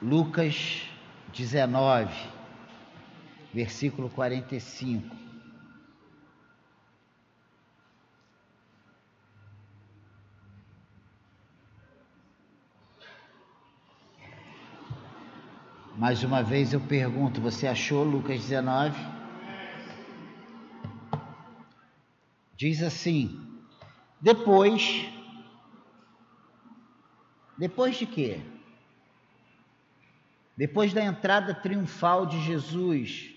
Lucas 19, versículo 45. Mais uma vez eu pergunto: você achou Lucas 19? Diz assim: depois. Depois de quê? Depois da entrada triunfal de Jesus,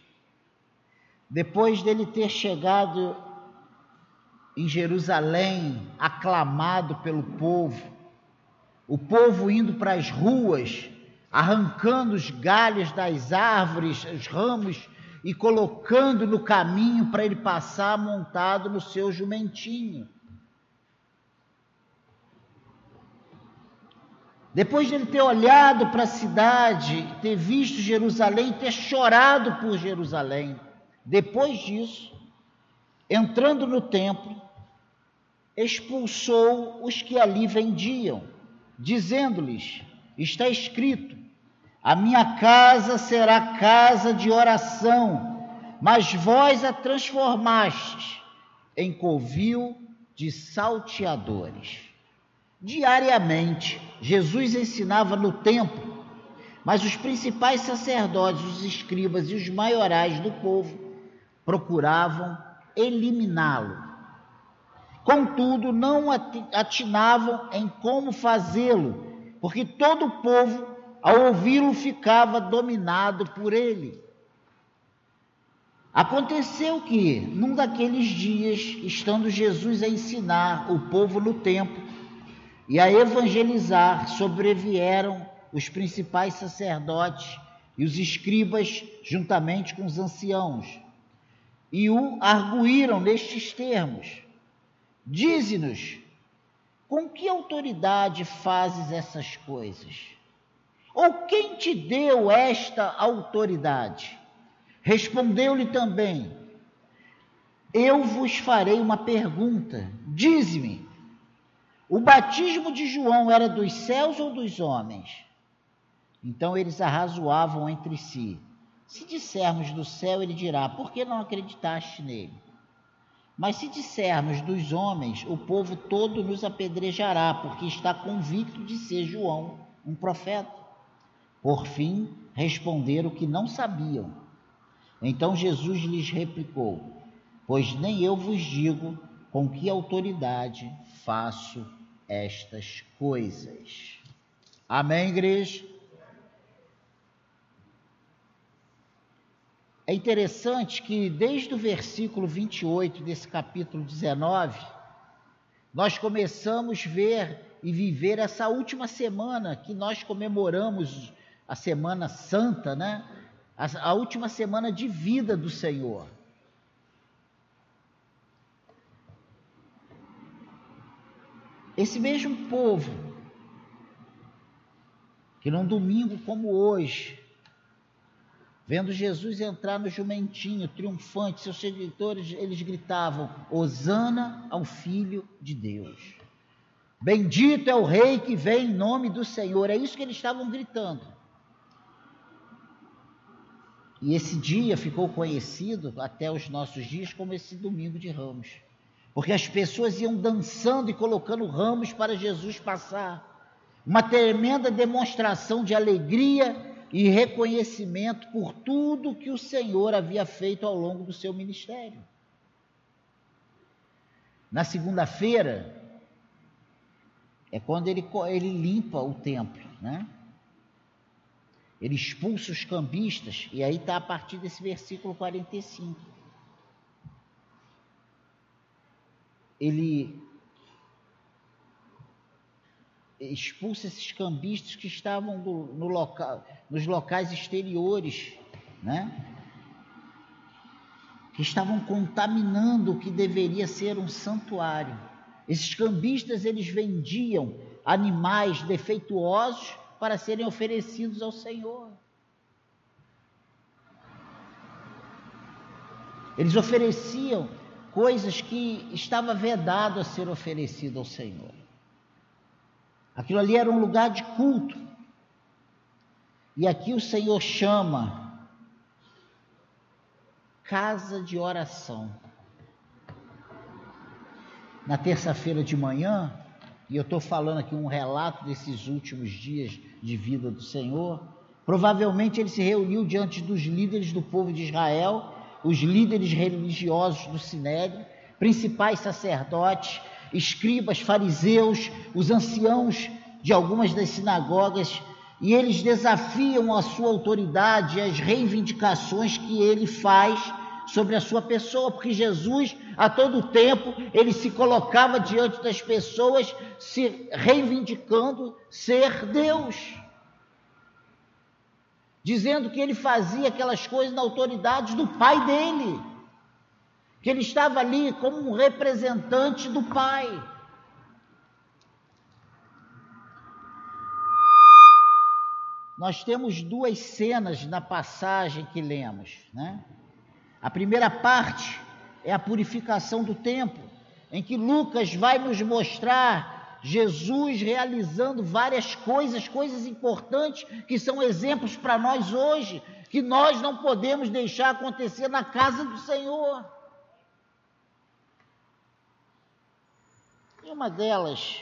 depois dele ter chegado em Jerusalém, aclamado pelo povo, o povo indo para as ruas, arrancando os galhos das árvores, os ramos, e colocando no caminho para ele passar montado no seu jumentinho. Depois de ele ter olhado para a cidade, ter visto Jerusalém, ter chorado por Jerusalém, depois disso, entrando no templo, expulsou os que ali vendiam, dizendo-lhes: Está escrito, a minha casa será casa de oração, mas vós a transformastes em covil de salteadores. Diariamente, Jesus ensinava no templo, mas os principais sacerdotes, os escribas e os maiorais do povo procuravam eliminá-lo. Contudo, não atinavam em como fazê-lo, porque todo o povo ao ouvi-lo, ficava dominado por ele. Aconteceu que, num daqueles dias, estando Jesus a ensinar o povo no templo e a evangelizar, sobrevieram os principais sacerdotes e os escribas, juntamente com os anciãos, e o arguíram nestes termos: Dize-nos, com que autoridade fazes essas coisas? Ou quem te deu esta autoridade? Respondeu-lhe também: Eu vos farei uma pergunta. Dize-me: o batismo de João era dos céus ou dos homens? Então eles arrazoavam entre si. Se dissermos do céu, ele dirá: Por que não acreditaste nele? Mas se dissermos dos homens, o povo todo nos apedrejará, porque está convicto de ser João um profeta. Por fim, responderam que não sabiam. Então Jesus lhes replicou: Pois nem eu vos digo com que autoridade faço estas coisas. Amém, igreja? É interessante que desde o versículo 28 desse capítulo 19, nós começamos a ver e viver essa última semana que nós comemoramos a Semana Santa, né? A, a última semana de vida do Senhor. Esse mesmo povo, que num domingo como hoje, vendo Jesus entrar no jumentinho triunfante, seus seguidores, eles gritavam: Hosana ao Filho de Deus. Bendito é o Rei que vem em nome do Senhor. É isso que eles estavam gritando. E esse dia ficou conhecido até os nossos dias como esse domingo de ramos. Porque as pessoas iam dançando e colocando ramos para Jesus passar. Uma tremenda demonstração de alegria e reconhecimento por tudo que o Senhor havia feito ao longo do seu ministério. Na segunda-feira, é quando ele, ele limpa o templo, né? Ele expulsa os cambistas, e aí está a partir desse versículo 45. Ele expulsa esses cambistas que estavam no local, nos locais exteriores, né? que estavam contaminando o que deveria ser um santuário. Esses cambistas eles vendiam animais defeituosos para serem oferecidos ao Senhor. Eles ofereciam coisas que estava vedado a ser oferecido ao Senhor. Aquilo ali era um lugar de culto. E aqui o Senhor chama casa de oração. Na terça-feira de manhã, e eu estou falando aqui um relato desses últimos dias de vida do Senhor, provavelmente ele se reuniu diante dos líderes do povo de Israel, os líderes religiosos do Sinédrio, principais sacerdotes, escribas, fariseus, os anciãos de algumas das sinagogas, e eles desafiam a sua autoridade, as reivindicações que ele faz sobre a sua pessoa, porque Jesus, a todo tempo, ele se colocava diante das pessoas, se reivindicando ser Deus, dizendo que ele fazia aquelas coisas na autoridade do Pai dele que ele estava ali como um representante do Pai. Nós temos duas cenas na passagem que lemos, né? A primeira parte é a purificação do templo, em que Lucas vai nos mostrar Jesus realizando várias coisas, coisas importantes que são exemplos para nós hoje, que nós não podemos deixar acontecer na casa do Senhor. uma delas,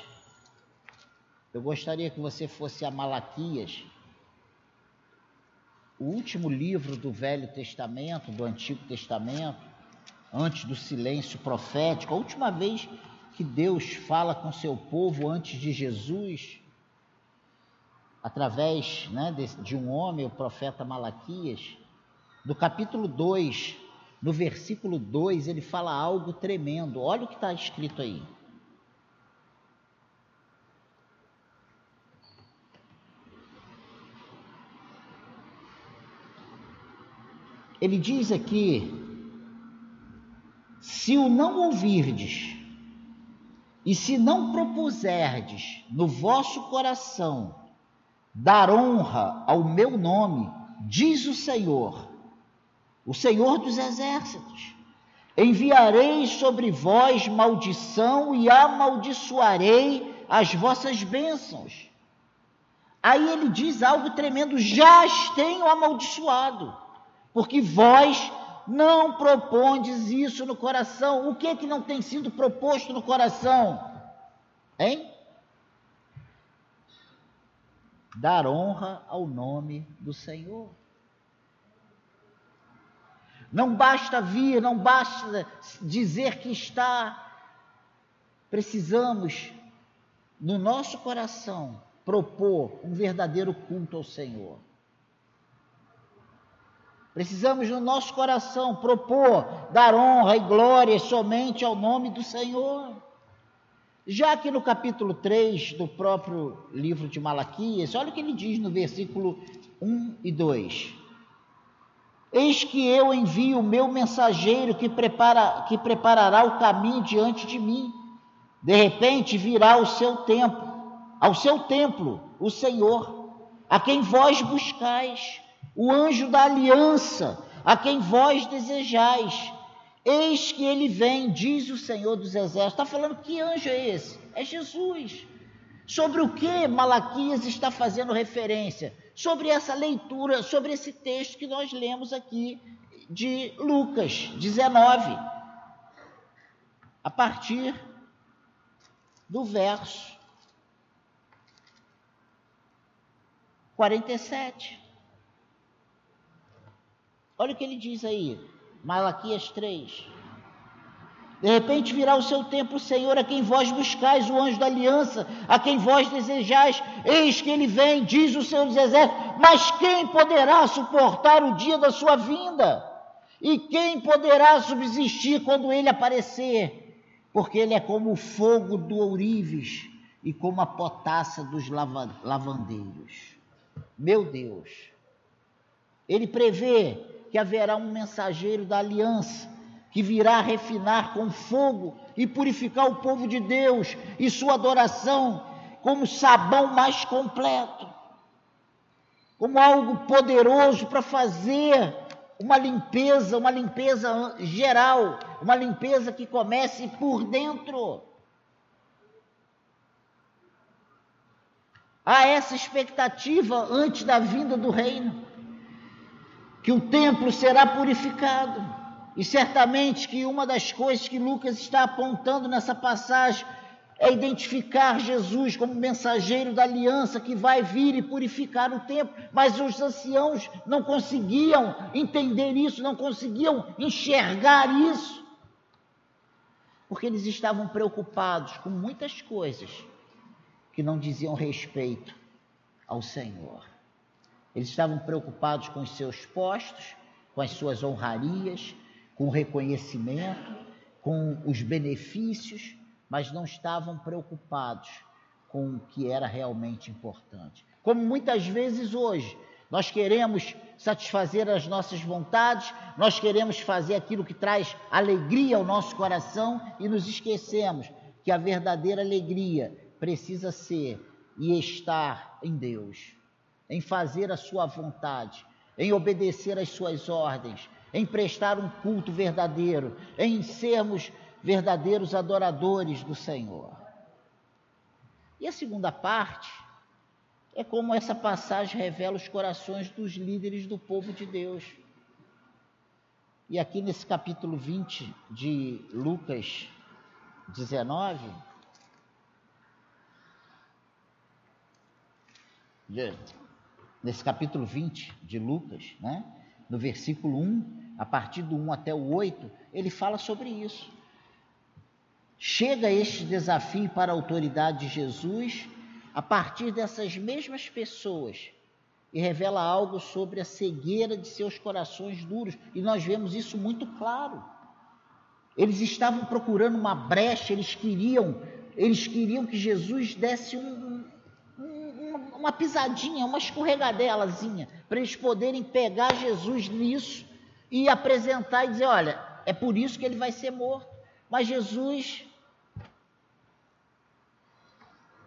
eu gostaria que você fosse a Malaquias, o último livro do Velho Testamento, do Antigo Testamento, antes do silêncio profético, a última vez que Deus fala com seu povo antes de Jesus, através né, de, de um homem, o profeta Malaquias, no capítulo 2, no versículo 2, ele fala algo tremendo. Olha o que está escrito aí. ele diz aqui: se o não ouvirdes, e se não propuserdes no vosso coração dar honra ao meu nome, diz o Senhor, o Senhor dos exércitos, enviarei sobre vós maldição e amaldiçoarei as vossas bênçãos. Aí ele diz algo tremendo: já as tenho amaldiçoado porque vós não propondes isso no coração. O que é que não tem sido proposto no coração? Hein? Dar honra ao nome do Senhor. Não basta vir, não basta dizer que está. Precisamos, no nosso coração, propor um verdadeiro culto ao Senhor. Precisamos no nosso coração propor dar honra e glória somente ao nome do Senhor. Já que no capítulo 3 do próprio livro de Malaquias, olha o que ele diz no versículo 1 e 2. Eis que eu envio o meu mensageiro que, prepara, que preparará o caminho diante de mim. De repente virá o seu tempo, ao seu templo, o Senhor, a quem vós buscais o anjo da aliança, a quem vós desejais. Eis que ele vem, diz o Senhor dos Exércitos. Está falando que anjo é esse? É Jesus. Sobre o que Malaquias está fazendo referência? Sobre essa leitura, sobre esse texto que nós lemos aqui de Lucas 19, a partir do verso 47. Olha o que ele diz aí, Malaquias 3. De repente virá o seu tempo, o Senhor, a quem vós buscais, o anjo da aliança, a quem vós desejais, eis que ele vem, diz o Senhor dos Exércitos, mas quem poderá suportar o dia da sua vinda? E quem poderá subsistir quando ele aparecer? Porque ele é como o fogo do ourives e como a potassa dos lavandeiros. Meu Deus! Ele prevê que haverá um mensageiro da aliança que virá refinar com fogo e purificar o povo de Deus e sua adoração como sabão mais completo, como algo poderoso para fazer uma limpeza, uma limpeza geral, uma limpeza que comece por dentro. Há essa expectativa antes da vinda do reino, que o templo será purificado. E certamente que uma das coisas que Lucas está apontando nessa passagem é identificar Jesus como mensageiro da aliança que vai vir e purificar o templo. Mas os anciãos não conseguiam entender isso, não conseguiam enxergar isso, porque eles estavam preocupados com muitas coisas que não diziam respeito ao Senhor. Eles estavam preocupados com os seus postos, com as suas honrarias, com o reconhecimento, com os benefícios, mas não estavam preocupados com o que era realmente importante. Como muitas vezes hoje, nós queremos satisfazer as nossas vontades, nós queremos fazer aquilo que traz alegria ao nosso coração e nos esquecemos que a verdadeira alegria precisa ser e estar em Deus, em fazer a sua vontade, em obedecer às suas ordens, em prestar um culto verdadeiro, em sermos verdadeiros adoradores do Senhor. E a segunda parte é como essa passagem revela os corações dos líderes do povo de Deus. E aqui nesse capítulo 20 de Lucas 19, nesse capítulo 20 de Lucas, né? no versículo 1, a partir do 1 até o 8, ele fala sobre isso. Chega este desafio para a autoridade de Jesus a partir dessas mesmas pessoas e revela algo sobre a cegueira de seus corações duros, e nós vemos isso muito claro. Eles estavam procurando uma brecha, eles queriam, eles queriam que Jesus desse um, uma pisadinha, uma escorregadelazinha, para eles poderem pegar Jesus nisso e apresentar e dizer: olha, é por isso que ele vai ser morto. Mas Jesus,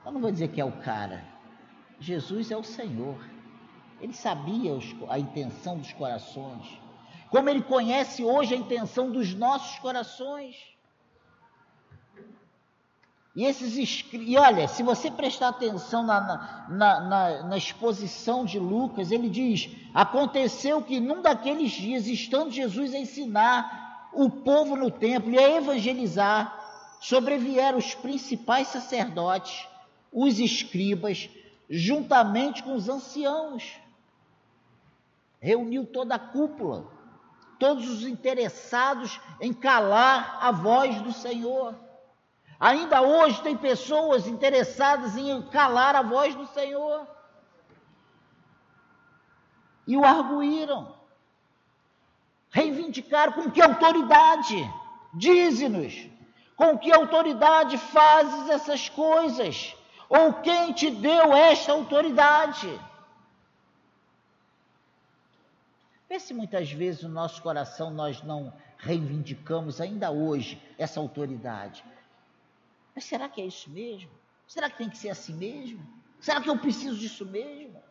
eu não vou dizer que é o cara, Jesus é o Senhor. Ele sabia os, a intenção dos corações, como ele conhece hoje a intenção dos nossos corações. E esses e olha, se você prestar atenção na, na, na, na, exposição de Lucas, ele diz: aconteceu que num daqueles dias, estando Jesus a ensinar o povo no templo e a evangelizar, sobrevieram os principais sacerdotes, os escribas, juntamente com os anciãos. Reuniu toda a cúpula, todos os interessados em calar a voz do Senhor. Ainda hoje tem pessoas interessadas em calar a voz do Senhor. E o arguíram. Reivindicaram com que autoridade? Dize-nos, com que autoridade fazes essas coisas? Ou quem te deu esta autoridade? Vê se muitas vezes no nosso coração nós não reivindicamos ainda hoje essa autoridade. Mas será que é isso mesmo? Será que tem que ser assim mesmo? Será que eu preciso disso mesmo?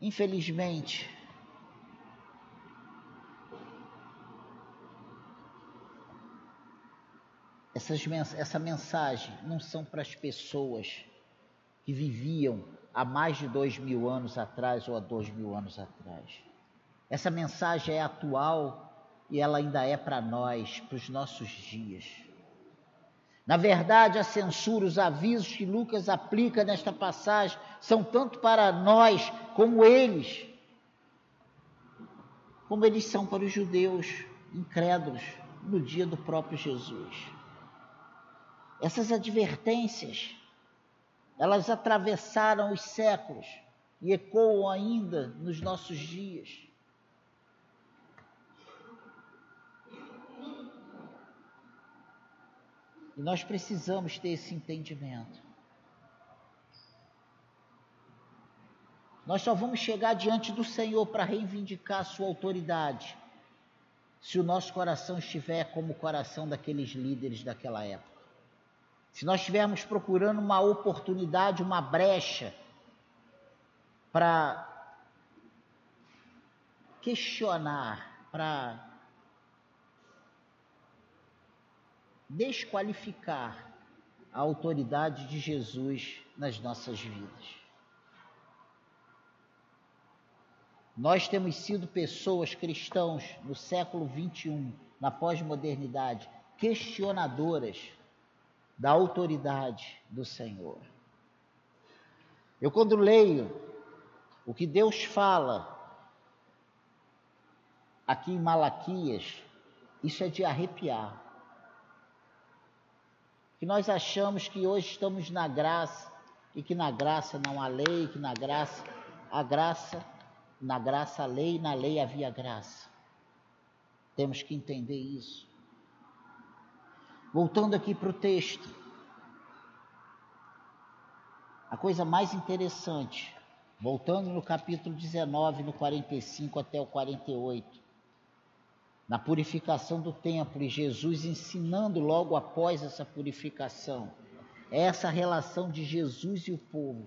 Infelizmente, essas, essa mensagem não são para as pessoas que viviam há mais de dois mil anos atrás ou há dois mil anos atrás. Essa mensagem é atual e ela ainda é para nós, para os nossos dias. Na verdade, a censura, os avisos que Lucas aplica nesta passagem são tanto para nós como eles, como eles são para os judeus incrédulos no dia do próprio Jesus. Essas advertências, elas atravessaram os séculos e ecoam ainda nos nossos dias. E nós precisamos ter esse entendimento. Nós só vamos chegar diante do Senhor para reivindicar a sua autoridade, se o nosso coração estiver como o coração daqueles líderes daquela época. Se nós estivermos procurando uma oportunidade, uma brecha para questionar, para desqualificar a autoridade de Jesus nas nossas vidas. Nós temos sido pessoas cristãos no século 21, na pós-modernidade, questionadoras da autoridade do Senhor. Eu, quando leio o que Deus fala aqui em Malaquias, isso é de arrepiar. Que nós achamos que hoje estamos na graça e que na graça não há lei, que na graça a graça na graça a lei, na lei havia graça. Temos que entender isso. Voltando aqui para o texto. A coisa mais interessante, voltando no capítulo 19, no 45 até o 48, na purificação do templo e Jesus ensinando logo após essa purificação, é essa relação de Jesus e o povo.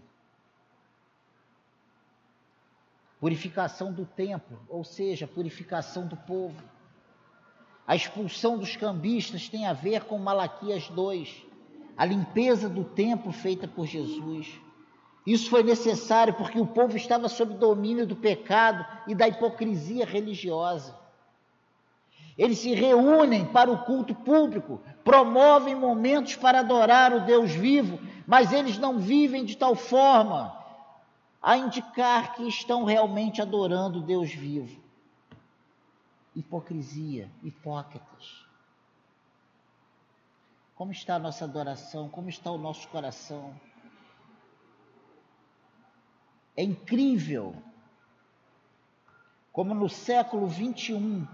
purificação do templo, ou seja, purificação do povo. A expulsão dos cambistas tem a ver com Malaquias 2, a limpeza do templo feita por Jesus. Isso foi necessário porque o povo estava sob domínio do pecado e da hipocrisia religiosa. Eles se reúnem para o culto público, promovem momentos para adorar o Deus vivo, mas eles não vivem de tal forma a indicar que estão realmente adorando Deus vivo. Hipocrisia, hipócritas. Como está a nossa adoração? Como está o nosso coração? É incrível como no século 21,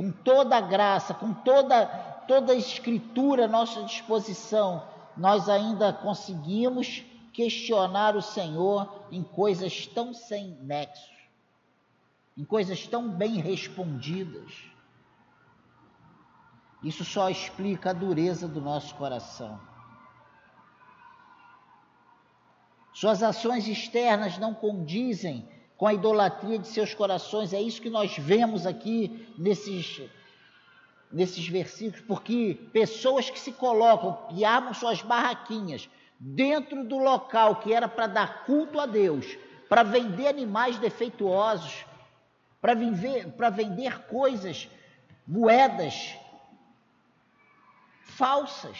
com toda a graça, com toda, toda a escritura à nossa disposição, nós ainda conseguimos questionar o Senhor em coisas tão sem nexo, em coisas tão bem respondidas. Isso só explica a dureza do nosso coração. Suas ações externas não condizem com a idolatria de seus corações. É isso que nós vemos aqui nesses, nesses versículos, porque pessoas que se colocam e armam suas barraquinhas dentro do local que era para dar culto a Deus, para vender animais defeituosos, para vender, para vender coisas, moedas falsas.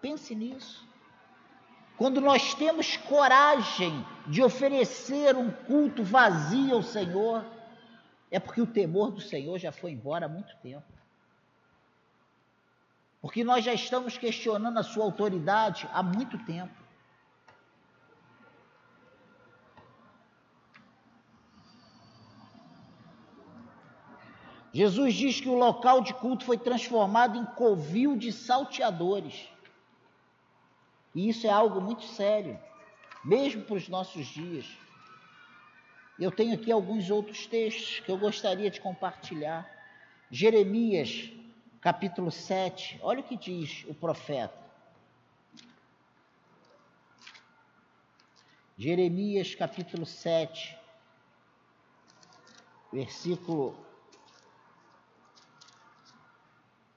Pense nisso. Quando nós temos coragem de oferecer um culto vazio ao Senhor, é porque o temor do Senhor já foi embora há muito tempo. Porque nós já estamos questionando a sua autoridade há muito tempo. Jesus diz que o local de culto foi transformado em covil de salteadores. E isso é algo muito sério, mesmo para os nossos dias. Eu tenho aqui alguns outros textos que eu gostaria de compartilhar. Jeremias capítulo 7, olha o que diz o profeta. Jeremias capítulo 7, versículo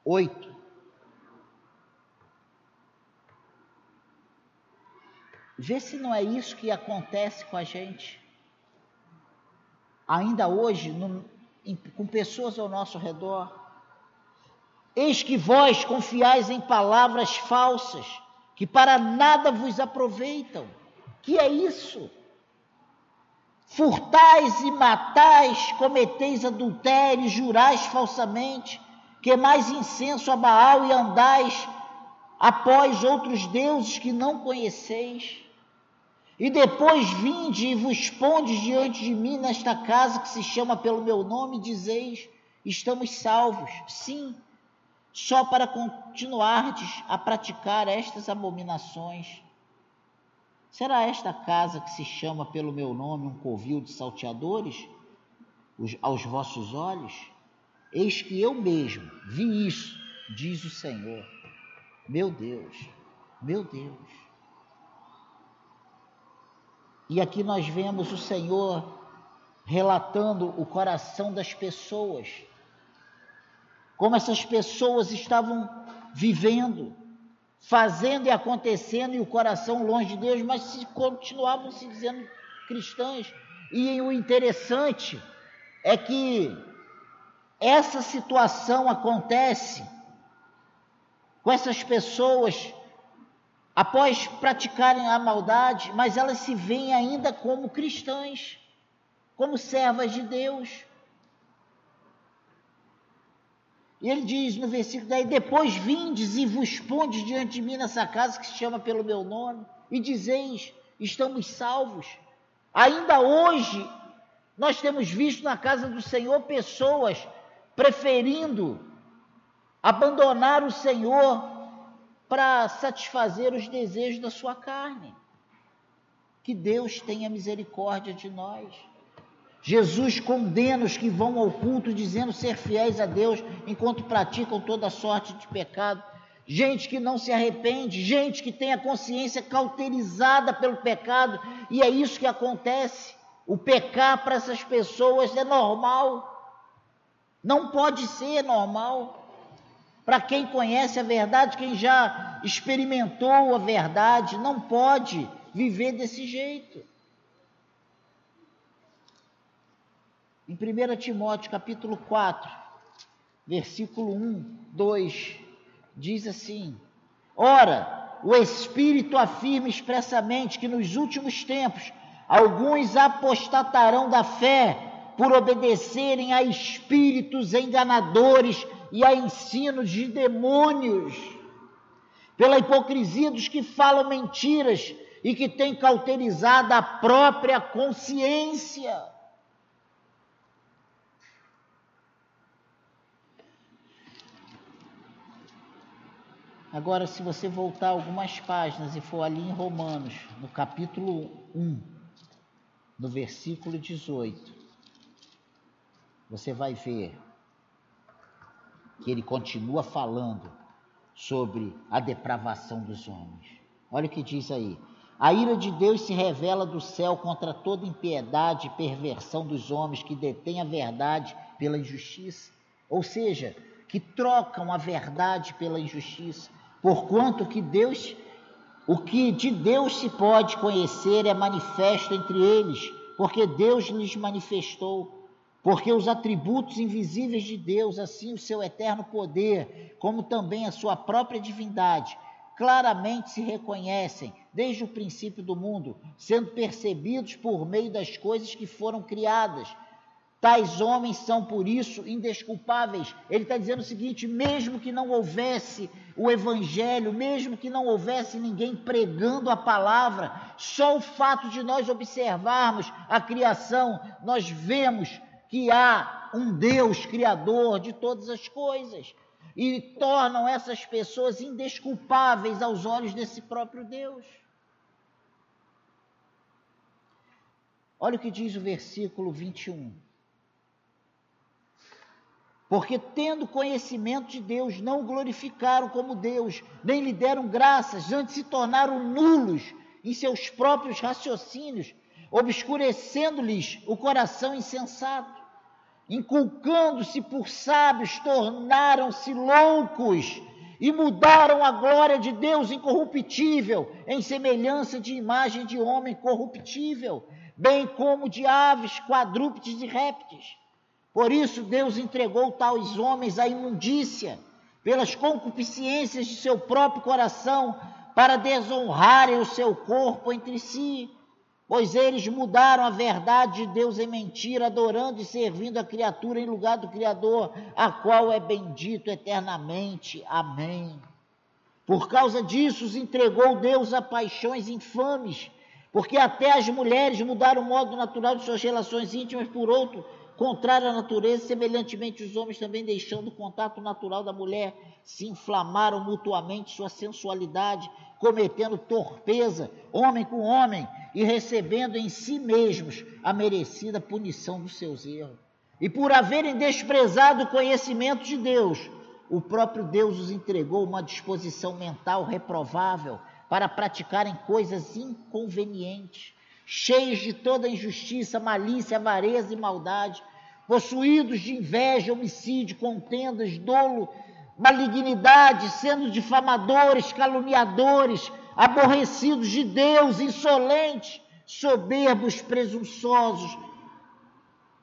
8. Vê se não é isso que acontece com a gente. Ainda hoje, no, em, com pessoas ao nosso redor. Eis que vós confiais em palavras falsas, que para nada vos aproveitam. Que é isso? Furtais e matais, cometeis adultério, jurais falsamente, queimais incenso a Baal e andais após outros deuses que não conheceis. E depois vinde e vos pondes diante de mim nesta casa que se chama pelo meu nome, e dizeis: estamos salvos. Sim, só para continuardes a praticar estas abominações? Será esta casa que se chama pelo meu nome um covil de salteadores aos vossos olhos? Eis que eu mesmo vi isso, diz o Senhor. Meu Deus, meu Deus. E aqui nós vemos o Senhor relatando o coração das pessoas como essas pessoas estavam vivendo, fazendo e acontecendo, e o coração longe de Deus, mas se continuavam se dizendo cristãs. E o interessante é que essa situação acontece com essas pessoas após praticarem a maldade, mas elas se veem ainda como cristãs, como servas de Deus. E ele diz no versículo 10: Depois vindes e vos pondes diante de mim nessa casa que se chama pelo meu nome, e dizeis: Estamos salvos. Ainda hoje, nós temos visto na casa do Senhor pessoas preferindo abandonar o Senhor para satisfazer os desejos da sua carne. Que Deus tenha misericórdia de nós. Jesus condena os que vão ao culto dizendo ser fiéis a Deus enquanto praticam toda sorte de pecado. Gente que não se arrepende, gente que tem a consciência cauterizada pelo pecado, e é isso que acontece. O pecar para essas pessoas é normal. Não pode ser normal. Para quem conhece a verdade, quem já experimentou a verdade, não pode viver desse jeito. Em 1 Timóteo capítulo 4, versículo 1, 2, diz assim: Ora, o Espírito afirma expressamente que nos últimos tempos alguns apostatarão da fé por obedecerem a espíritos enganadores e a ensinos de demônios, pela hipocrisia dos que falam mentiras e que têm cauterizado a própria consciência. Agora, se você voltar algumas páginas e for ali em Romanos, no capítulo 1, no versículo 18, você vai ver que ele continua falando sobre a depravação dos homens. Olha o que diz aí. A ira de Deus se revela do céu contra toda impiedade e perversão dos homens que detêm a verdade pela injustiça, ou seja, que trocam a verdade pela injustiça, porquanto que Deus, o que de Deus se pode conhecer é manifesto entre eles, porque Deus lhes manifestou porque os atributos invisíveis de Deus, assim o seu eterno poder, como também a sua própria divindade, claramente se reconhecem desde o princípio do mundo, sendo percebidos por meio das coisas que foram criadas. Tais homens são, por isso, indesculpáveis. Ele está dizendo o seguinte: mesmo que não houvesse o Evangelho, mesmo que não houvesse ninguém pregando a palavra, só o fato de nós observarmos a criação, nós vemos que há um Deus criador de todas as coisas e tornam essas pessoas indesculpáveis aos olhos desse próprio Deus. Olha o que diz o versículo 21. Porque, tendo conhecimento de Deus, não o glorificaram como Deus, nem lhe deram graças, antes se tornaram nulos em seus próprios raciocínios, obscurecendo-lhes o coração insensato inculcando-se por sábios, tornaram-se loucos e mudaram a glória de Deus incorruptível em semelhança de imagem de homem corruptível, bem como de aves, quadrúpedes e répteis. Por isso Deus entregou tais homens à imundícia, pelas concupiscências de seu próprio coração, para desonrarem o seu corpo entre si pois eles mudaram a verdade de Deus em mentira, adorando e servindo a criatura em lugar do Criador, a qual é bendito eternamente. Amém. Por causa disso, os entregou Deus a paixões infames, porque até as mulheres mudaram o modo natural de suas relações íntimas por outro, contrário à natureza, semelhantemente os homens também deixando o contato natural da mulher, se inflamaram mutuamente sua sensualidade, cometendo torpeza, homem com homem, e recebendo em si mesmos a merecida punição dos seus erros. E por haverem desprezado o conhecimento de Deus, o próprio Deus os entregou uma disposição mental reprovável para praticarem coisas inconvenientes, cheios de toda injustiça, malícia, avareza e maldade. possuídos de inveja, homicídio, contendas, dolo, malignidade, sendo difamadores, caluniadores, aborrecidos de Deus, insolentes, soberbos, presunçosos,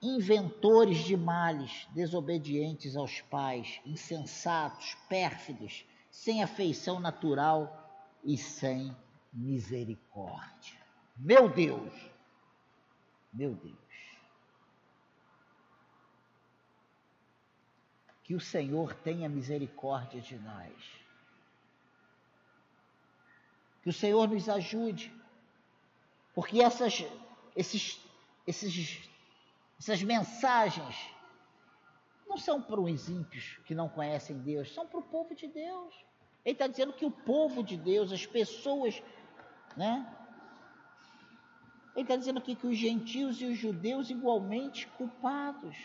inventores de males, desobedientes aos pais, insensatos, pérfidos, sem afeição natural e sem misericórdia. Meu Deus, meu Deus. Que o Senhor tenha misericórdia de nós. Que o Senhor nos ajude. Porque essas, esses, esses, essas mensagens não são para os ímpios que não conhecem Deus, são para o povo de Deus. Ele está dizendo que o povo de Deus, as pessoas, né? Ele está dizendo aqui que os gentios e os judeus igualmente culpados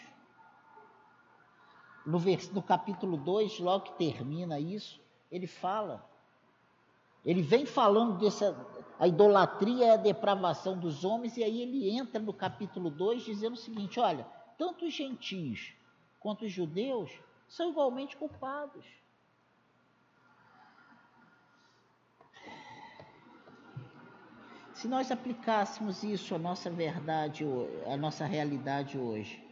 no, vers, no capítulo 2, logo que termina isso, ele fala. Ele vem falando dessa. A idolatria é a depravação dos homens, e aí ele entra no capítulo 2 dizendo o seguinte: olha, tanto os gentios quanto os judeus são igualmente culpados. Se nós aplicássemos isso à nossa verdade, à nossa realidade hoje,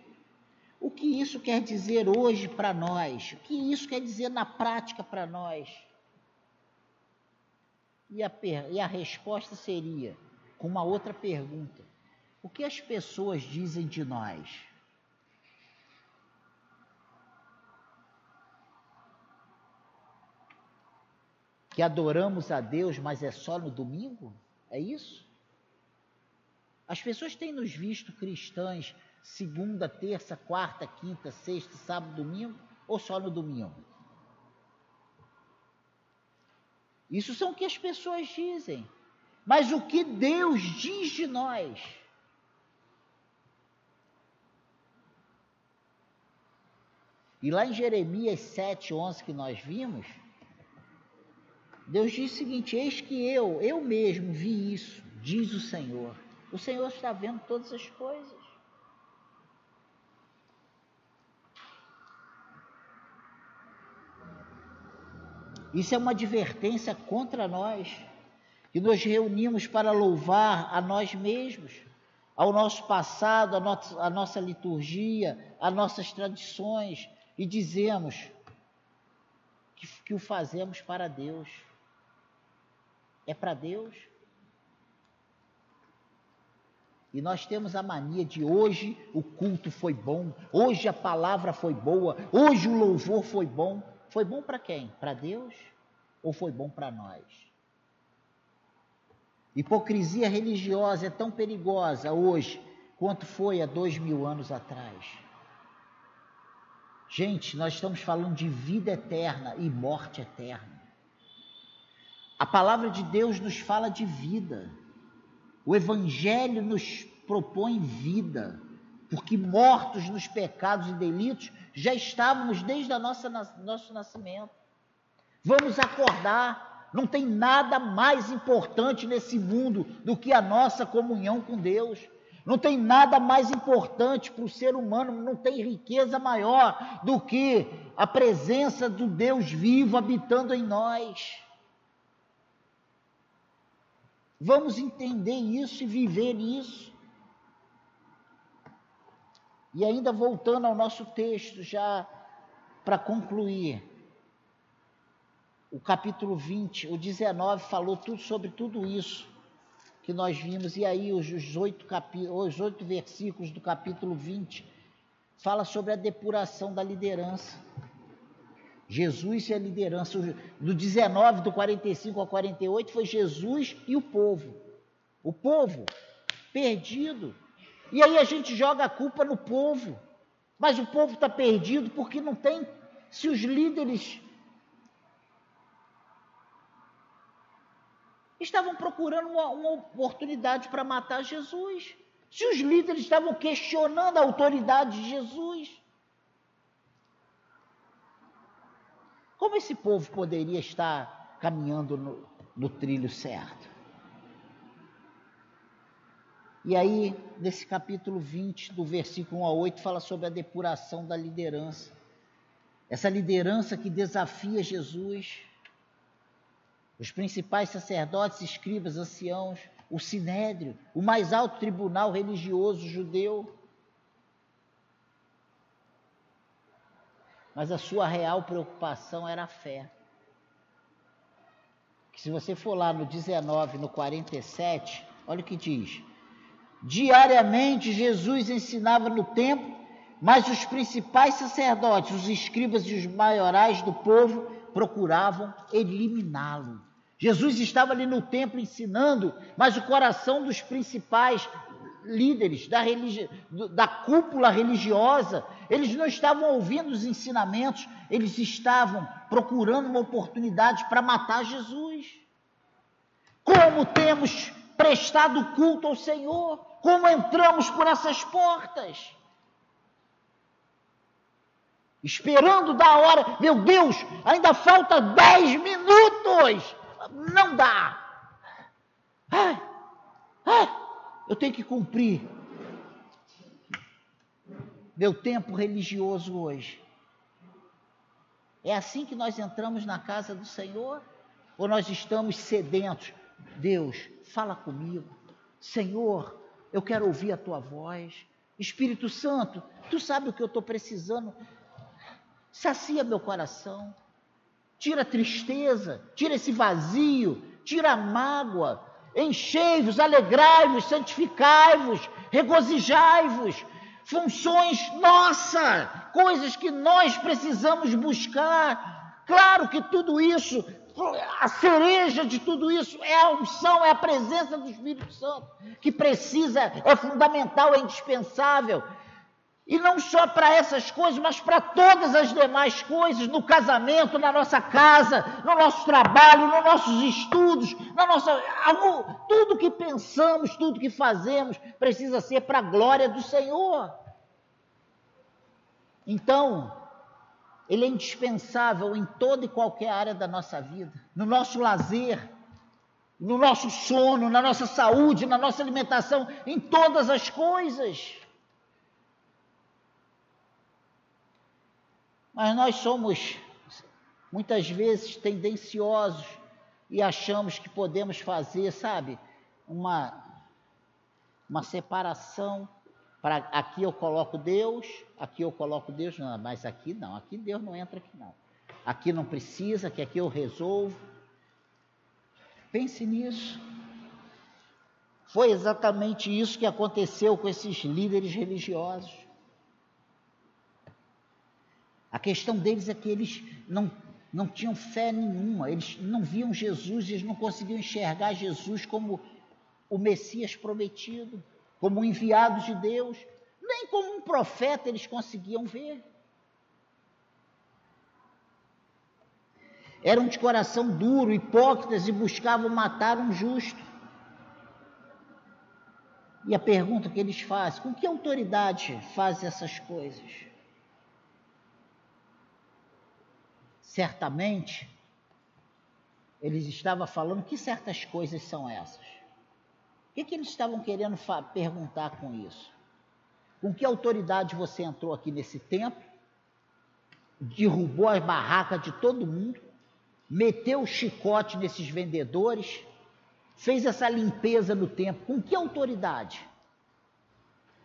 o que isso quer dizer hoje para nós? O que isso quer dizer na prática para nós? E a, e a resposta seria com uma outra pergunta: O que as pessoas dizem de nós? Que adoramos a Deus, mas é só no domingo? É isso? As pessoas têm nos visto cristãs segunda, terça, quarta, quinta, sexta, sábado, domingo ou só no domingo? Isso são o que as pessoas dizem. Mas o que Deus diz de nós? E lá em Jeremias 7, 11 que nós vimos, Deus diz o seguinte: Eis que eu, eu mesmo vi isso, diz o Senhor. O Senhor está vendo todas as coisas. Isso é uma advertência contra nós, que nos reunimos para louvar a nós mesmos, ao nosso passado, a, no a nossa liturgia, as nossas tradições, e dizemos que, que o fazemos para Deus. É para Deus. E nós temos a mania de hoje o culto foi bom, hoje a palavra foi boa, hoje o louvor foi bom. Foi bom para quem? Para Deus ou foi bom para nós? Hipocrisia religiosa é tão perigosa hoje quanto foi há dois mil anos atrás. Gente, nós estamos falando de vida eterna e morte eterna. A palavra de Deus nos fala de vida. O Evangelho nos propõe vida, porque mortos nos pecados e delitos já estávamos desde o nosso nascimento. Vamos acordar. Não tem nada mais importante nesse mundo do que a nossa comunhão com Deus. Não tem nada mais importante para o ser humano, não tem riqueza maior do que a presença do Deus vivo habitando em nós. Vamos entender isso e viver isso. E ainda voltando ao nosso texto, já para concluir, o capítulo 20, o 19 falou tudo sobre tudo isso que nós vimos, e aí os, oito, os oito versículos do capítulo 20 fala sobre a depuração da liderança. Jesus e a liderança. Do 19, do 45 ao 48, foi Jesus e o povo. O povo perdido, e aí a gente joga a culpa no povo. Mas o povo está perdido porque não tem. Se os líderes estavam procurando uma, uma oportunidade para matar Jesus, se os líderes estavam questionando a autoridade de Jesus, como esse povo poderia estar caminhando no, no trilho certo? E aí, nesse capítulo 20, do versículo 1 a 8, fala sobre a depuração da liderança. Essa liderança que desafia Jesus. Os principais sacerdotes, escribas, anciãos, o sinédrio, o mais alto tribunal religioso judeu. Mas a sua real preocupação era a fé. Que se você for lá no 19, no 47, olha o que diz. Diariamente Jesus ensinava no templo, mas os principais sacerdotes, os escribas e os maiorais do povo procuravam eliminá-lo. Jesus estava ali no templo ensinando, mas o coração dos principais líderes da, religi da cúpula religiosa, eles não estavam ouvindo os ensinamentos, eles estavam procurando uma oportunidade para matar Jesus. Como temos prestado culto ao Senhor? Como entramos por essas portas? Esperando da hora, meu Deus, ainda falta dez minutos. Não dá. Eu tenho que cumprir meu tempo religioso hoje. É assim que nós entramos na casa do Senhor? Ou nós estamos sedentos? Deus, fala comigo. Senhor, eu quero ouvir a tua voz. Espírito Santo, tu sabe o que eu estou precisando. Sacia meu coração. Tira a tristeza, tira esse vazio, tira a mágoa. Enchei-vos, alegrai-vos, santificai-vos, regozijai-vos. Funções nossa, coisas que nós precisamos buscar. Claro que tudo isso a cereja de tudo isso é a unção, é a presença do Espírito Santo, que precisa, é fundamental, é indispensável. E não só para essas coisas, mas para todas as demais coisas, no casamento, na nossa casa, no nosso trabalho, nos nossos estudos, na nossa. Tudo que pensamos, tudo que fazemos, precisa ser para a glória do Senhor. Então, ele é indispensável em toda e qualquer área da nossa vida, no nosso lazer, no nosso sono, na nossa saúde, na nossa alimentação, em todas as coisas. Mas nós somos muitas vezes tendenciosos e achamos que podemos fazer, sabe, uma, uma separação para aqui eu coloco Deus, aqui eu coloco Deus, não, mas aqui não, aqui Deus não entra aqui não. Aqui não precisa, que aqui eu resolvo. Pense nisso. Foi exatamente isso que aconteceu com esses líderes religiosos. A questão deles é que eles não, não tinham fé nenhuma, eles não viam Jesus, eles não conseguiam enxergar Jesus como o Messias prometido como enviados de Deus, nem como um profeta eles conseguiam ver. Eram de coração duro, hipócritas e buscavam matar um justo. E a pergunta que eles fazem: com que autoridade fazem essas coisas? Certamente, eles estavam falando que certas coisas são essas. O que, que eles estavam querendo perguntar com isso? Com que autoridade você entrou aqui nesse templo, derrubou as barracas de todo mundo, meteu o chicote nesses vendedores, fez essa limpeza no templo? Com que autoridade?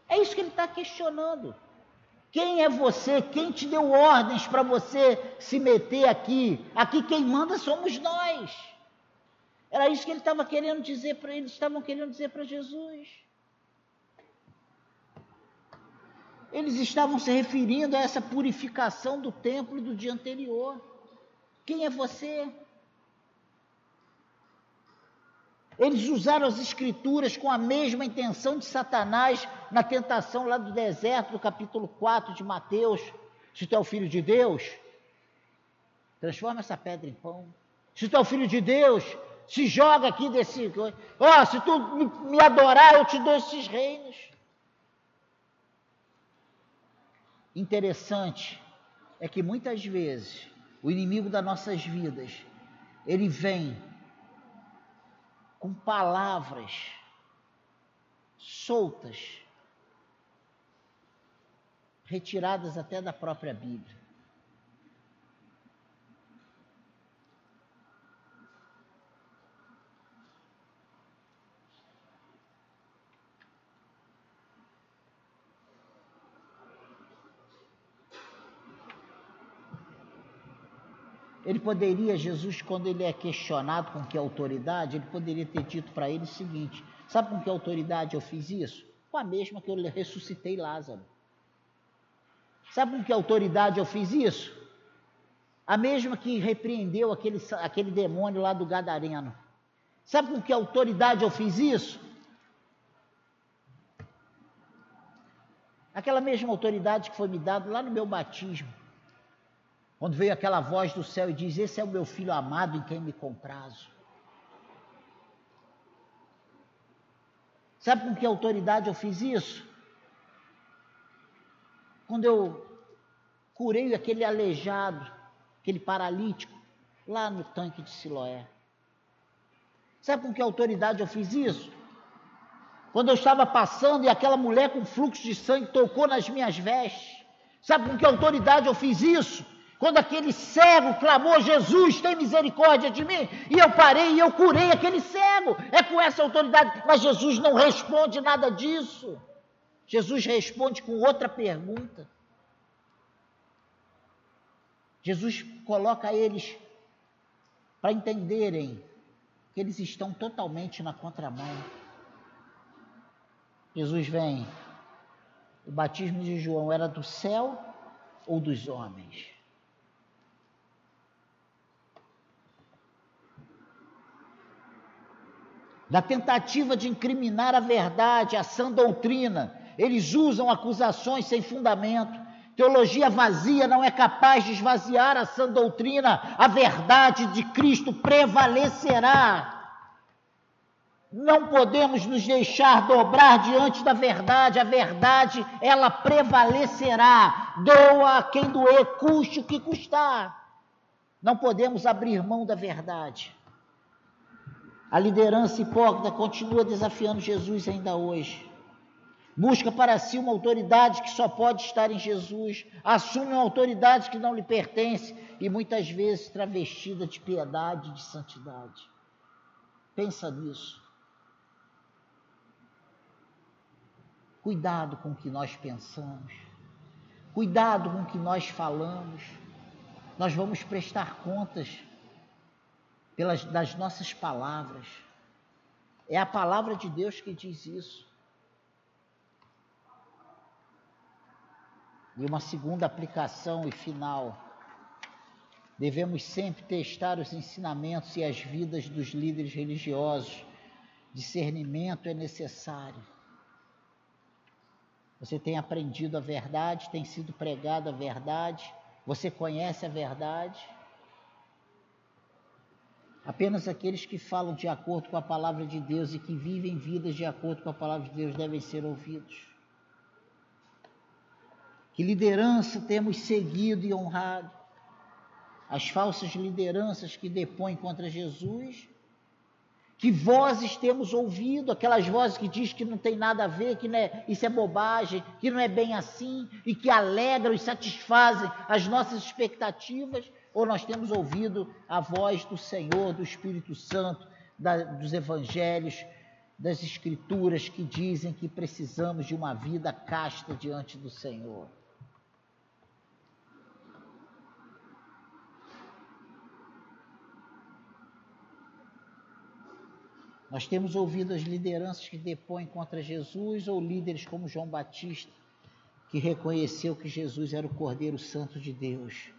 É isso que ele está questionando. Quem é você? Quem te deu ordens para você se meter aqui? Aqui quem manda somos nós. Era isso que ele estava querendo dizer para eles, estavam querendo dizer para Jesus. Eles estavam se referindo a essa purificação do templo do dia anterior. Quem é você? Eles usaram as escrituras com a mesma intenção de Satanás na tentação lá do deserto, do capítulo 4 de Mateus. Se tu é o filho de Deus, transforma essa pedra em pão. Se tu é o filho de Deus, se joga aqui desse. Ó, oh, se tu me adorar, eu te dou esses reinos. Interessante é que muitas vezes o inimigo das nossas vidas, ele vem com palavras soltas, retiradas até da própria Bíblia. Ele poderia, Jesus, quando ele é questionado com que autoridade, ele poderia ter dito para ele o seguinte: Sabe com que autoridade eu fiz isso? Com a mesma que eu ressuscitei Lázaro. Sabe com que autoridade eu fiz isso? A mesma que repreendeu aquele, aquele demônio lá do Gadareno. Sabe com que autoridade eu fiz isso? Aquela mesma autoridade que foi me dada lá no meu batismo. Quando veio aquela voz do céu e diz: Esse é o meu filho amado em quem me comprazo. Sabe com que autoridade eu fiz isso? Quando eu curei aquele aleijado, aquele paralítico, lá no tanque de Siloé. Sabe com que autoridade eu fiz isso? Quando eu estava passando e aquela mulher com fluxo de sangue tocou nas minhas vestes. Sabe com que autoridade eu fiz isso? Quando aquele cego clamou, Jesus, tem misericórdia de mim, e eu parei e eu curei aquele cego, é com essa autoridade. Mas Jesus não responde nada disso. Jesus responde com outra pergunta. Jesus coloca eles para entenderem que eles estão totalmente na contramão. Jesus vem. O batismo de João era do céu ou dos homens? Da tentativa de incriminar a verdade, a sã doutrina. Eles usam acusações sem fundamento. Teologia vazia não é capaz de esvaziar a sã doutrina. A verdade de Cristo prevalecerá. Não podemos nos deixar dobrar diante da verdade. A verdade, ela prevalecerá. Doa quem doer, custe o que custar. Não podemos abrir mão da verdade. A liderança hipócrita continua desafiando Jesus ainda hoje. Busca para si uma autoridade que só pode estar em Jesus, assume uma autoridade que não lhe pertence e muitas vezes travestida de piedade e de santidade. Pensa nisso. Cuidado com o que nós pensamos. Cuidado com o que nós falamos. Nós vamos prestar contas pelas, das nossas palavras. É a palavra de Deus que diz isso. E uma segunda aplicação e final. Devemos sempre testar os ensinamentos e as vidas dos líderes religiosos. Discernimento é necessário. Você tem aprendido a verdade, tem sido pregado a verdade, você conhece a verdade. Apenas aqueles que falam de acordo com a palavra de Deus e que vivem vidas de acordo com a palavra de Deus devem ser ouvidos. Que liderança temos seguido e honrado? As falsas lideranças que depõem contra Jesus? Que vozes temos ouvido? Aquelas vozes que diz que não tem nada a ver, que é, isso é bobagem, que não é bem assim e que alegram e satisfazem as nossas expectativas? Ou nós temos ouvido a voz do Senhor, do Espírito Santo, da, dos evangelhos, das Escrituras que dizem que precisamos de uma vida casta diante do Senhor. Nós temos ouvido as lideranças que depõem contra Jesus ou líderes como João Batista, que reconheceu que Jesus era o Cordeiro Santo de Deus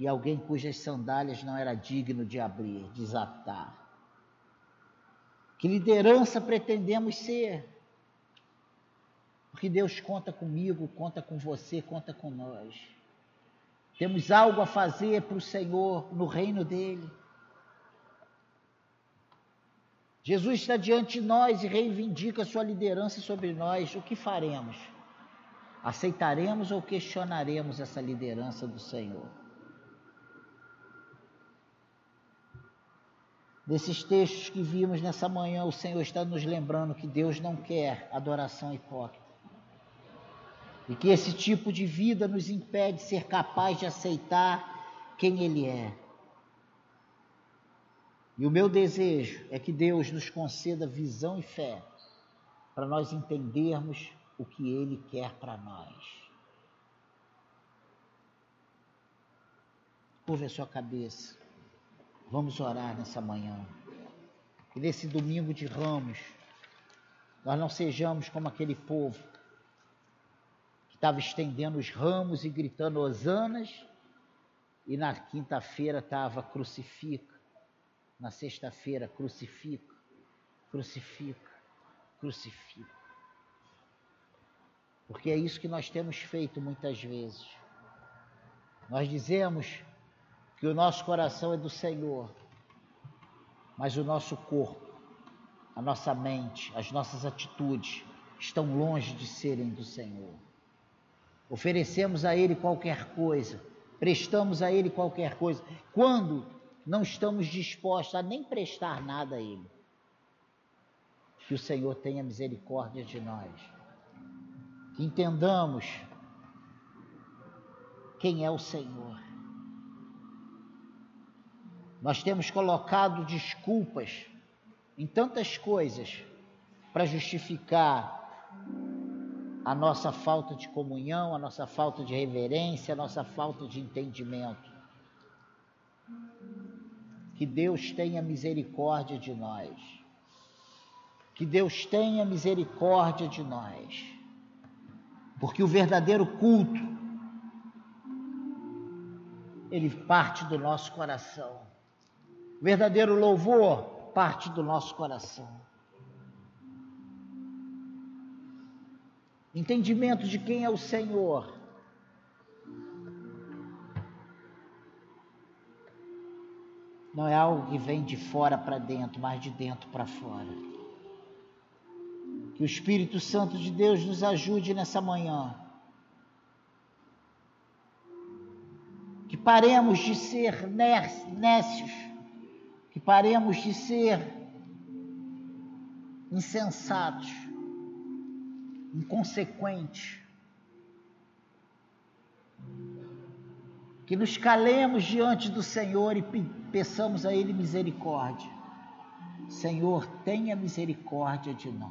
e alguém cujas sandálias não era digno de abrir, desatar. Que liderança pretendemos ser? Porque Deus conta comigo, conta com você, conta com nós. Temos algo a fazer para o Senhor no reino dele. Jesus está diante de nós e reivindica sua liderança sobre nós. O que faremos? Aceitaremos ou questionaremos essa liderança do Senhor? Desses textos que vimos nessa manhã, o Senhor está nos lembrando que Deus não quer adoração hipócrita. E que esse tipo de vida nos impede de ser capaz de aceitar quem Ele é. E o meu desejo é que Deus nos conceda visão e fé para nós entendermos o que Ele quer para nós. Curva a sua cabeça. Vamos orar nessa manhã. Que nesse domingo de ramos, nós não sejamos como aquele povo que estava estendendo os ramos e gritando hosanas, e na quinta-feira estava crucifica, na sexta-feira crucifica, crucifica, crucifica. Porque é isso que nós temos feito muitas vezes. Nós dizemos que o nosso coração é do Senhor, mas o nosso corpo, a nossa mente, as nossas atitudes estão longe de serem do Senhor. Oferecemos a Ele qualquer coisa, prestamos a Ele qualquer coisa, quando não estamos dispostos a nem prestar nada a Ele. Que o Senhor tenha misericórdia de nós, que entendamos quem é o Senhor nós temos colocado desculpas em tantas coisas para justificar a nossa falta de comunhão, a nossa falta de reverência, a nossa falta de entendimento. Que Deus tenha misericórdia de nós. Que Deus tenha misericórdia de nós. Porque o verdadeiro culto, ele parte do nosso coração verdadeiro louvor parte do nosso coração. Entendimento de quem é o Senhor. Não é algo que vem de fora para dentro, mas de dentro para fora. Que o Espírito Santo de Deus nos ajude nessa manhã. Que paremos de ser nécios que paremos de ser insensatos, inconsequentes, que nos calemos diante do Senhor e peçamos a Ele misericórdia. Senhor, tenha misericórdia de nós.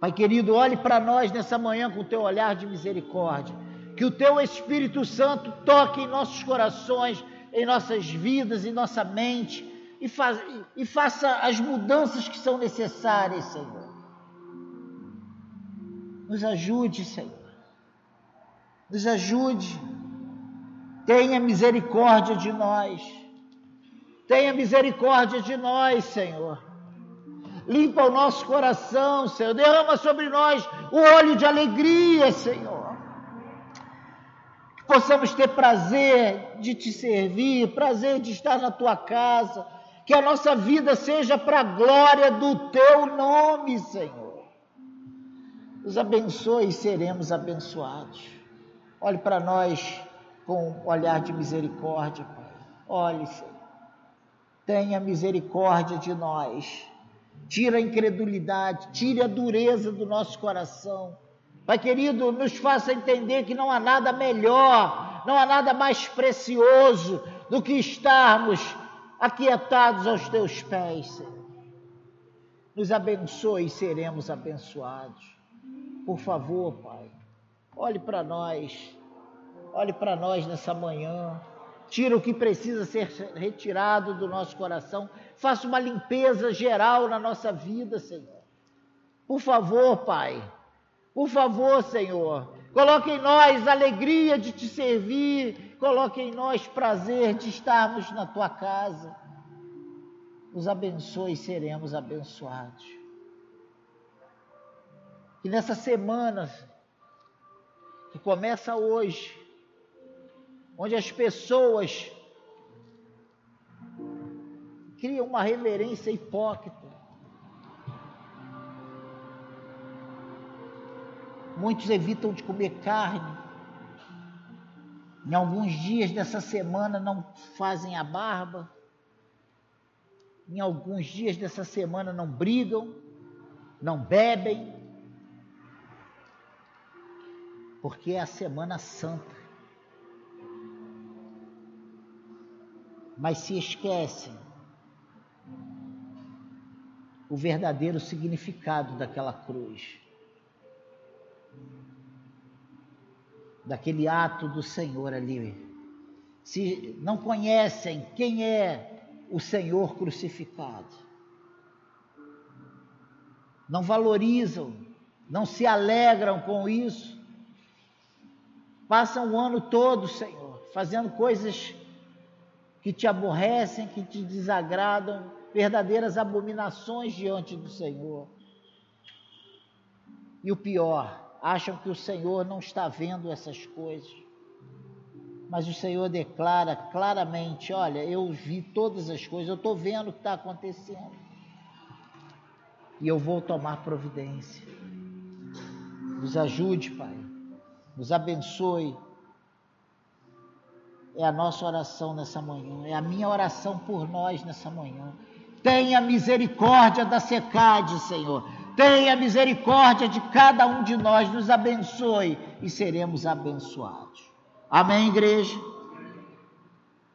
Pai querido, olhe para nós nessa manhã com o teu olhar de misericórdia. Que o teu Espírito Santo toque em nossos corações em nossas vidas, em nossa mente, e, e faça as mudanças que são necessárias, Senhor. Nos ajude, Senhor. Nos ajude. Tenha misericórdia de nós. Tenha misericórdia de nós, Senhor. Limpa o nosso coração, Senhor. Derrama sobre nós o olho de alegria, Senhor possamos ter prazer de te servir, prazer de estar na tua casa, que a nossa vida seja para a glória do teu nome, Senhor. Nos abençoe e seremos abençoados. Olhe para nós com um olhar de misericórdia, Pai. Olhe, Senhor. Tenha misericórdia de nós. Tira a incredulidade, tire a dureza do nosso coração Pai querido, nos faça entender que não há nada melhor, não há nada mais precioso do que estarmos aquietados aos teus pés, Senhor. Nos abençoe e seremos abençoados. Por favor, Pai, olhe para nós, olhe para nós nessa manhã. Tira o que precisa ser retirado do nosso coração. Faça uma limpeza geral na nossa vida, Senhor. Por favor, Pai por favor, Senhor, coloque em nós alegria de te servir, coloque em nós prazer de estarmos na tua casa. Nos abençoe e seremos abençoados. Que nessa semana que começa hoje, onde as pessoas criam uma reverência hipócrita, Muitos evitam de comer carne. Em alguns dias dessa semana não fazem a barba. em alguns dias dessa semana não brigam, não bebem, porque é a Semana Santa. Mas se esquecem o verdadeiro significado daquela cruz, daquele ato do Senhor ali. Se não conhecem quem é o Senhor crucificado, não valorizam, não se alegram com isso, passam o ano todo, Senhor, fazendo coisas que te aborrecem, que te desagradam, verdadeiras abominações diante do Senhor. E o pior, acham que o Senhor não está vendo essas coisas. Mas o Senhor declara claramente: olha, eu vi todas as coisas, eu estou vendo o que está acontecendo. E eu vou tomar providência. Nos ajude, Pai. Nos abençoe. É a nossa oração nessa manhã, é a minha oração por nós nessa manhã. Tenha misericórdia da secade, Senhor. Tenha misericórdia de cada um de nós, nos abençoe e seremos abençoados. Amém, igreja?